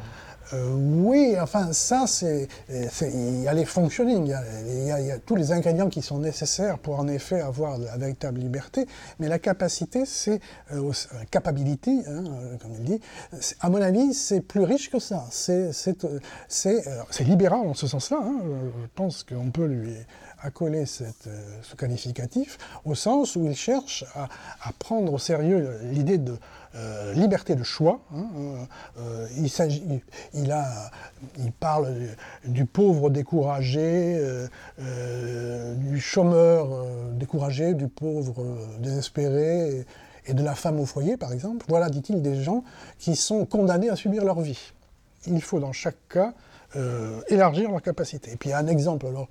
Euh, oui, enfin ça, c'est, il y a les functioning, il y a, tous les ingrédients qui sont nécessaires pour en effet avoir la véritable liberté, mais la capacité, c'est, euh, euh hein, euh, comme il dit, à mon avis, c'est plus riche que ça. C'est, libéral en ce sens-là. Hein. Je pense qu'on peut lui accoler cette, ce qualificatif, au sens où il cherche à, prendre au sérieux l'idée de euh, liberté de choix. Hein, euh, euh, il parle du pauvre découragé, du chômeur découragé, du pauvre désespéré et, de la femme au foyer, par exemple. Voilà, dit-il, des gens qui sont condamnés à subir leur vie. Il faut dans chaque cas élargir leur capacité. Et puis il y a un exemple alors,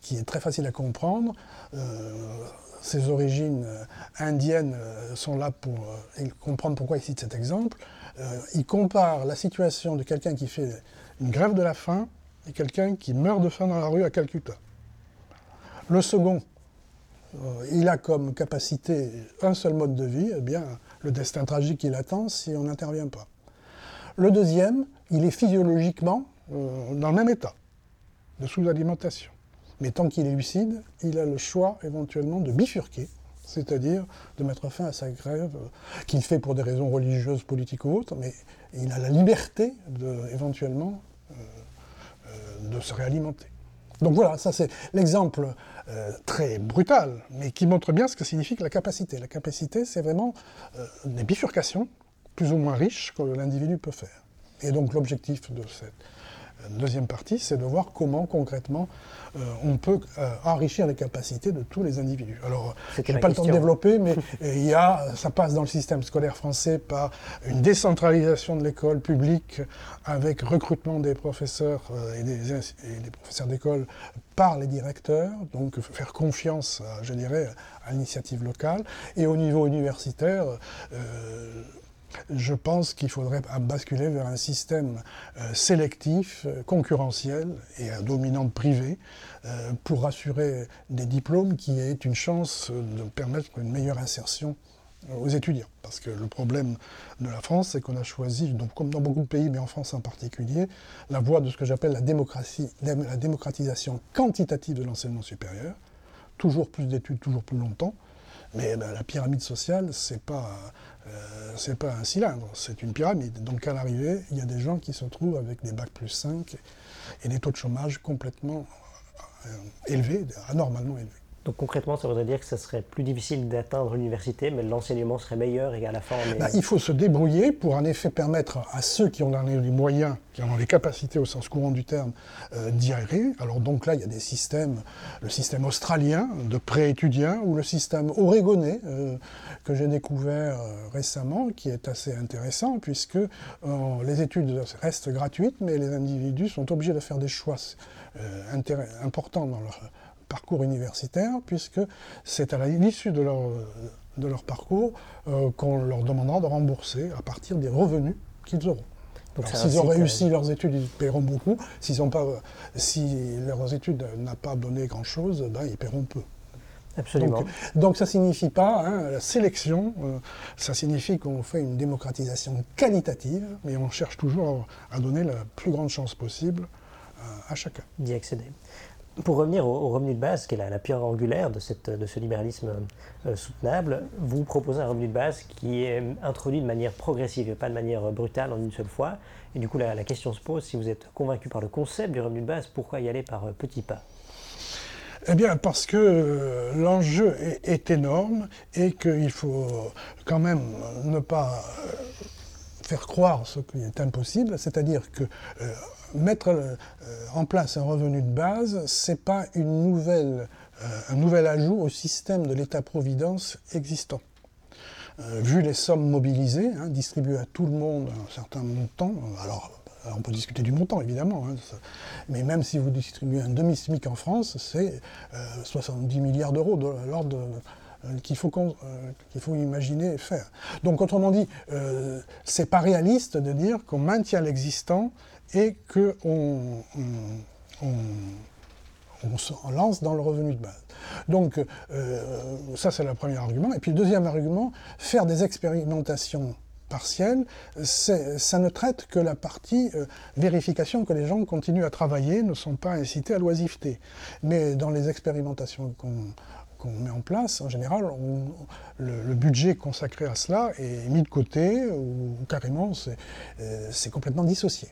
qui est très facile à comprendre ses origines euh, indiennes euh, sont là pour euh, comprendre pourquoi il cite cet exemple. il compare la situation de quelqu'un qui fait une grève de la faim et quelqu'un qui meurt de faim dans la rue à Calcutta. Le second, il a comme capacité un seul mode de vie, eh bien, le destin tragique qui l'attend si on n'intervient pas. Le deuxième, il est physiologiquement dans le même état de sous-alimentation. Mais tant qu'il est lucide, il a le choix éventuellement de bifurquer, c'est-à-dire de mettre fin à sa grève, euh, qu'il fait pour des raisons religieuses, politiques ou autres, mais il a la liberté de, éventuellement euh, euh, de se réalimenter. Donc voilà, ça c'est l'exemple très brutal, mais qui montre bien ce que signifie la capacité. La capacité, c'est vraiment des bifurcations plus ou moins riches que l'individu peut faire. Et donc l'objectif de cette deuxième partie, c'est de voir comment concrètement euh, on peut euh, enrichir les capacités de tous les individus. Alors, je n'ai pas le temps de développer, mais il y a, ça passe dans le système scolaire français par une décentralisation de l'école publique avec recrutement des professeurs euh, et des, et des professeurs d'école par les directeurs, donc faire confiance, je dirais, à l'initiative locale. Et au niveau universitaire, je pense qu'il faudrait basculer vers un système euh, sélectif, euh, concurrentiel et à dominante privée euh, pour assurer des diplômes qui aient une chance de permettre une meilleure insertion aux étudiants. Parce que le problème de la France, c'est qu'on a choisi, comme dans beaucoup de pays, mais en France en particulier, la voie de ce que j'appelle la démocratisation quantitative de l'enseignement supérieur. Toujours plus d'études, toujours plus longtemps. Mais ben, la pyramide sociale, c'est pas euh, c'est pas un cylindre, c'est une pyramide. Donc à l'arrivée, il y a des gens qui se trouvent avec des bacs plus 5 et des taux de chômage complètement euh, élevés, anormalement élevés. Donc concrètement, ça voudrait dire que ce serait plus difficile d'atteindre l'université, mais l'enseignement serait meilleur et à la fin bah, il faut se débrouiller pour en effet permettre à ceux qui ont les moyens, qui ont les capacités au sens courant du terme, euh, d'y arriver. Alors donc là, il y a des systèmes, le système australien de pré-étudiants ou le système oregonais euh, que j'ai découvert euh, récemment, qui est assez intéressant puisque les études restent gratuites, mais les individus sont obligés de faire des choix importants dans leur parcours universitaire, puisque c'est à l'issue de leur, de leur parcours euh, qu'on leur demandera de rembourser à partir des revenus qu'ils auront. S'ils ont réussi leurs études, ils paieront beaucoup. S'ils ont pas, si leurs études n'ont pas donné grand-chose, ben, ils paieront peu. Absolument. Donc, ça ne signifie pas hein, la sélection, euh, ça signifie qu'on fait une démocratisation qualitative, mais on cherche toujours à, donner la plus grande chance possible euh, à chacun. D'y accéder. Pour revenir au, revenu de base, qui est la, pierre angulaire de, cette, de ce libéralisme euh, soutenable, vous proposez un revenu de base qui est introduit de manière progressive et pas de manière brutale en une seule fois. Et du coup, la, question se pose, si vous êtes convaincu par le concept du revenu de base, pourquoi y aller par petits pas? Eh bien, parce que euh, l'enjeu est, énorme et qu'il faut quand même ne pas euh, faire croire ce qui est impossible, c'est-à-dire que euh, mettre en place un revenu de base, ce n'est pas une nouvelle, un nouvel ajout au système de l'État-providence existant. vu les sommes mobilisées, hein, distribuées à tout le monde un certain montant, alors on peut discuter du montant, évidemment, hein, mais même si vous distribuez un demi-SMIC en France, c'est 70 euh, milliards d'euros de l'ordre euh, qu'il faut, euh, faut, imaginer faire. Donc, autrement dit, c'est pas réaliste de dire qu'on maintient l'existant et qu'on on, lance dans le revenu de base. Donc, ça, c'est le premier argument. Et puis, le deuxième argument, faire des expérimentations partielle, ça ne traite que la partie euh, vérification que les gens continuent à travailler, ne sont pas incités à l'oisiveté. Mais dans les expérimentations qu'on met en place, en général, le, budget consacré à cela est mis de côté ou, carrément euh, c'est complètement dissocié.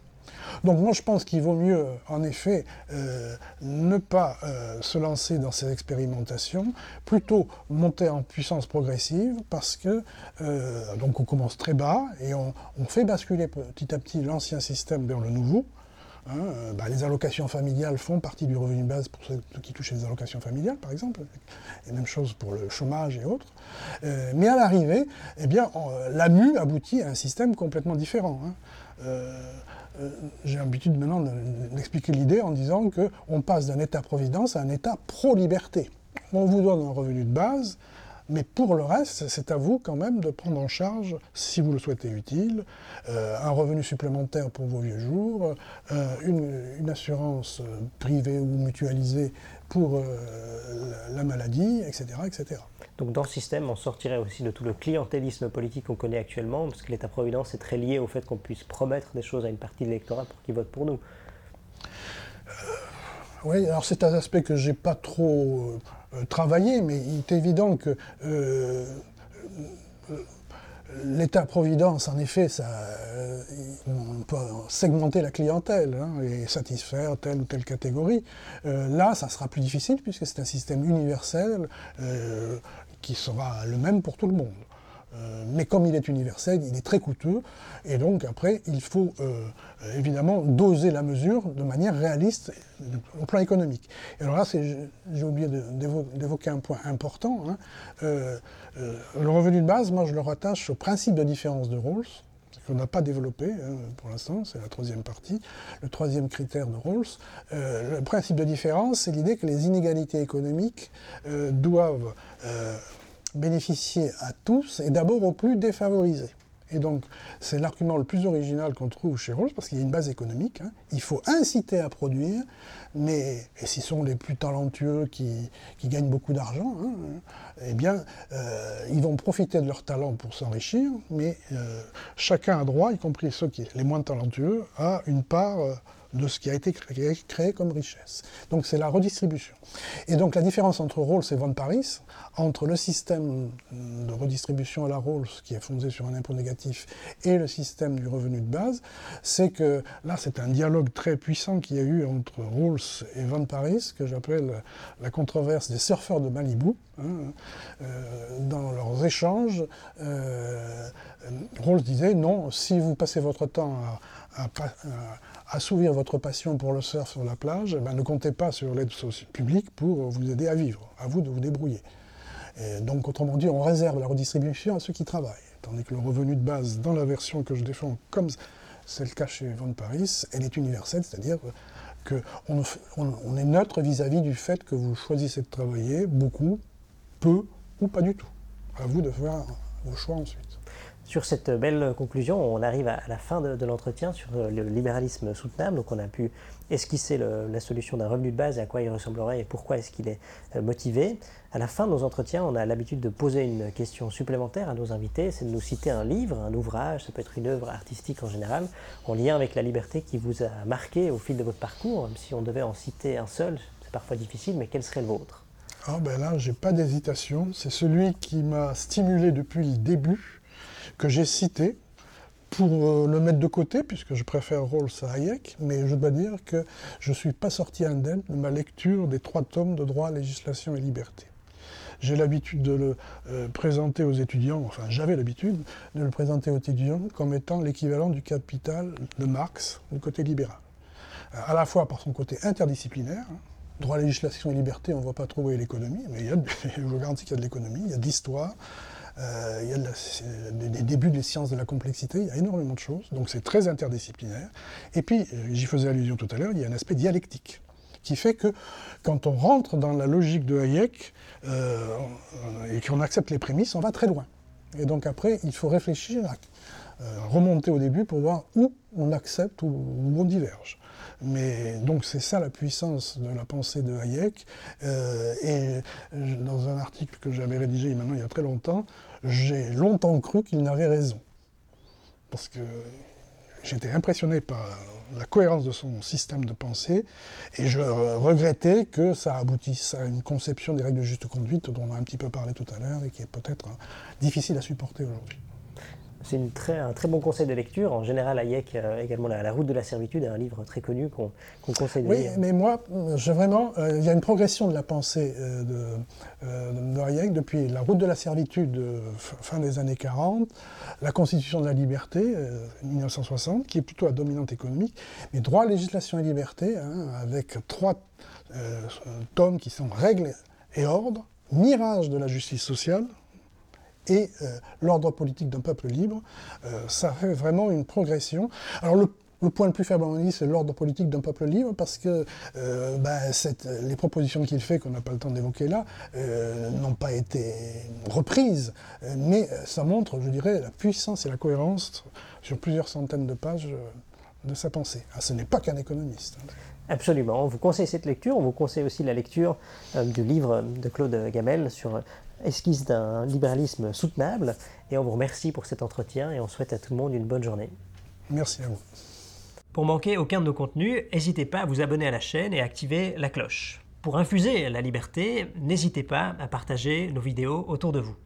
Donc moi je pense qu'il vaut mieux en effet euh, ne pas euh, se lancer dans ces expérimentations, plutôt monter en puissance progressive parce que euh, donc on commence très bas et on, fait basculer petit à petit l'ancien système vers le nouveau. Hein, bah, les allocations familiales font partie du revenu base pour ceux qui touchent les allocations familiales, par exemple, et même chose pour le chômage et autres. mais à l'arrivée, eh bien, aboutit à un système complètement différent. Hein. Euh, j'ai l'habitude maintenant d'expliquer l'idée en disant qu'on passe d'un État-providence à un État pro-liberté. On vous donne un revenu de base, mais pour le reste, c'est à vous quand même de prendre en charge, si vous le souhaitez utile, euh, un revenu supplémentaire pour vos vieux jours, euh, une, assurance privée ou mutualisée pour la maladie, etc., etc. Donc dans ce système, on sortirait aussi de tout le clientélisme politique qu'on connaît actuellement, parce que l'État-providence est très lié au fait qu'on puisse promettre des choses à une partie de l'électorat pour qu'ils votent pour nous. Euh, oui, alors c'est un aspect que j'ai pas trop euh, travaillé, mais il est évident que euh, L'État-providence, en effet, ça, on peut segmenter la clientèle hein, et satisfaire telle ou telle catégorie. là, ça sera plus difficile puisque c'est un système universel qui sera le même pour tout le monde. Euh, mais comme il est universel, il est très coûteux, et donc après, il faut euh, évidemment doser la mesure de manière réaliste au plan économique. Et alors là, j'ai oublié d'évoquer un point important. Hein. Euh, le revenu de base, moi je le rattache au principe de différence de Rawls, qu'on n'a pas développé hein, pour l'instant, c'est la troisième partie, le troisième critère de Rawls. le principe de différence, c'est l'idée que les inégalités économiques doivent bénéficier à tous et d'abord aux plus défavorisés. Et donc, c'est l'argument le plus original qu'on trouve chez Rawls, parce qu'il y a une base économique. Hein. Il faut inciter à produire, mais, et ce sont les plus talentueux qui, gagnent beaucoup d'argent, hein, eh bien, euh, ils vont profiter de leur talent pour s'enrichir, mais euh, chacun a droit, y compris ceux qui les moins talentueux, à une part. Euh, de ce qui a été créé, comme richesse. Donc c'est la redistribution. Et donc la différence entre Rawls et Von Paris, entre le système de redistribution à la Rawls, qui est fondé sur un impôt négatif, et le système du revenu de base, c'est que là c'est un dialogue très puissant qu'il y a eu entre Rawls et Von Paris, que j'appelle la controverse des surfeurs de Malibu. Hein, euh, dans leurs échanges, euh, Rawls disait non, si vous passez votre temps à assouvir votre passion pour le surf sur la plage, eh ben, ne comptez pas sur l'aide publique pour vous aider à vivre, à vous de vous débrouiller. donc, autrement dit, on réserve la redistribution à ceux qui travaillent. Tandis que le revenu de base, dans la version que je défends, comme c'est le cas chez Von Paris, elle est universelle, c'est-à-dire qu'on on, est neutre vis-à-vis du fait que vous choisissez de travailler beaucoup, peu ou pas du tout. À vous de faire vos choix ensuite. Sur cette belle conclusion, on arrive à la fin de, l'entretien sur le libéralisme soutenable. Donc on a pu esquisser la solution d'un revenu de base et à quoi il ressemblerait et pourquoi est-ce qu'il est euh, motivé. À la fin de nos entretiens, on a l'habitude de poser une question supplémentaire à nos invités, c'est de nous citer un livre, un ouvrage, ça peut être une œuvre artistique en général, en lien avec la liberté qui vous a marqué au fil de votre parcours. Même si on devait en citer un seul, c'est parfois difficile, mais quel serait le vôtre? Ah ben là, j'ai pas d'hésitation. C'est celui qui m'a stimulé depuis le début, que j'ai cité, pour euh, le mettre de côté, puisque je préfère Rawls à Hayek, mais je dois dire que je ne suis pas sorti indemne de ma lecture des trois tomes de droit, législation et liberté. J'ai l'habitude de le euh, présenter aux étudiants, enfin j'avais l'habitude de le présenter aux étudiants comme étant l'équivalent du capital de Marx du côté libéral. À la fois par son côté interdisciplinaire, hein, droit, législation et liberté, on ne va pas trouver l'économie, mais il y a, je vous garantis qu'il y a de l'économie, il y a de l'histoire, il y a des débuts des sciences de la complexité, il y a énormément de choses, donc c'est très interdisciplinaire. Et puis, j'y faisais allusion tout à l'heure, il y a un aspect dialectique qui fait que quand on rentre dans la logique de Hayek euh, et qu'on accepte les prémices, on va très loin. Et donc après, il faut réfléchir, euh, remonter au début pour voir où on accepte ou où on diverge. Mais donc c'est ça la puissance de la pensée de Hayek. Euh, et dans un article que j'avais rédigé maintenant il y a très longtemps, j'ai longtemps cru qu'il n'avait raison. Parce que j'étais impressionné par la cohérence de son système de pensée, et je regrettais que ça aboutisse à une conception des règles de juste conduite dont on a un petit peu parlé tout à l'heure et qui est peut-être difficile à supporter aujourd'hui. C'est un très bon conseil de lecture. En général, Hayek, euh, également la, route de la servitude, est un livre très connu qu'on conseille de lire. Oui, mais moi, je, vraiment, euh, il y a une progression de la pensée euh, de, de, Hayek depuis la route de la servitude, fin des années 40, la constitution de la liberté, 1960, qui est plutôt la dominante économique, mais droit, législation et liberté, hein, avec trois tomes qui sont règles et ordre, mirage de la justice sociale, et euh, l'ordre politique d'un peuple libre, euh, ça fait vraiment une progression. Alors le, point le plus faible, on dit, c'est l'ordre politique d'un peuple libre, parce que euh, ben, les propositions qu'il fait, qu'on n'a pas le temps d'évoquer là, n'ont pas été reprises, mais ça montre, je dirais, la puissance et la cohérence sur plusieurs centaines de pages de sa pensée. Ah, ce n'est pas qu'un économiste. Hein. Absolument. On vous conseille cette lecture. On vous conseille aussi la lecture du livre de Claude Gamel sur esquisse d'un libéralisme soutenable. Et on vous remercie pour cet entretien et on souhaite à tout le monde une bonne journée. Merci à vous. Pour manquer aucun de nos contenus, n'hésitez pas à vous abonner à la chaîne et à activer la cloche. Pour infuser la liberté, n'hésitez pas à partager nos vidéos autour de vous.